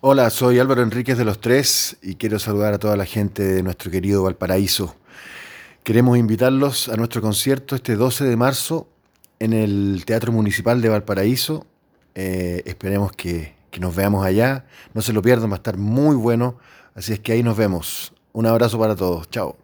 Hola, soy Álvaro Enríquez de Los Tres y quiero saludar a toda la gente de nuestro querido Valparaíso. Queremos invitarlos a nuestro concierto este 12 de marzo en el Teatro Municipal de Valparaíso. Eh, esperemos que, que nos veamos allá. No se lo pierdan, va a estar muy bueno. Así es que ahí nos vemos. Un abrazo para todos. Chao.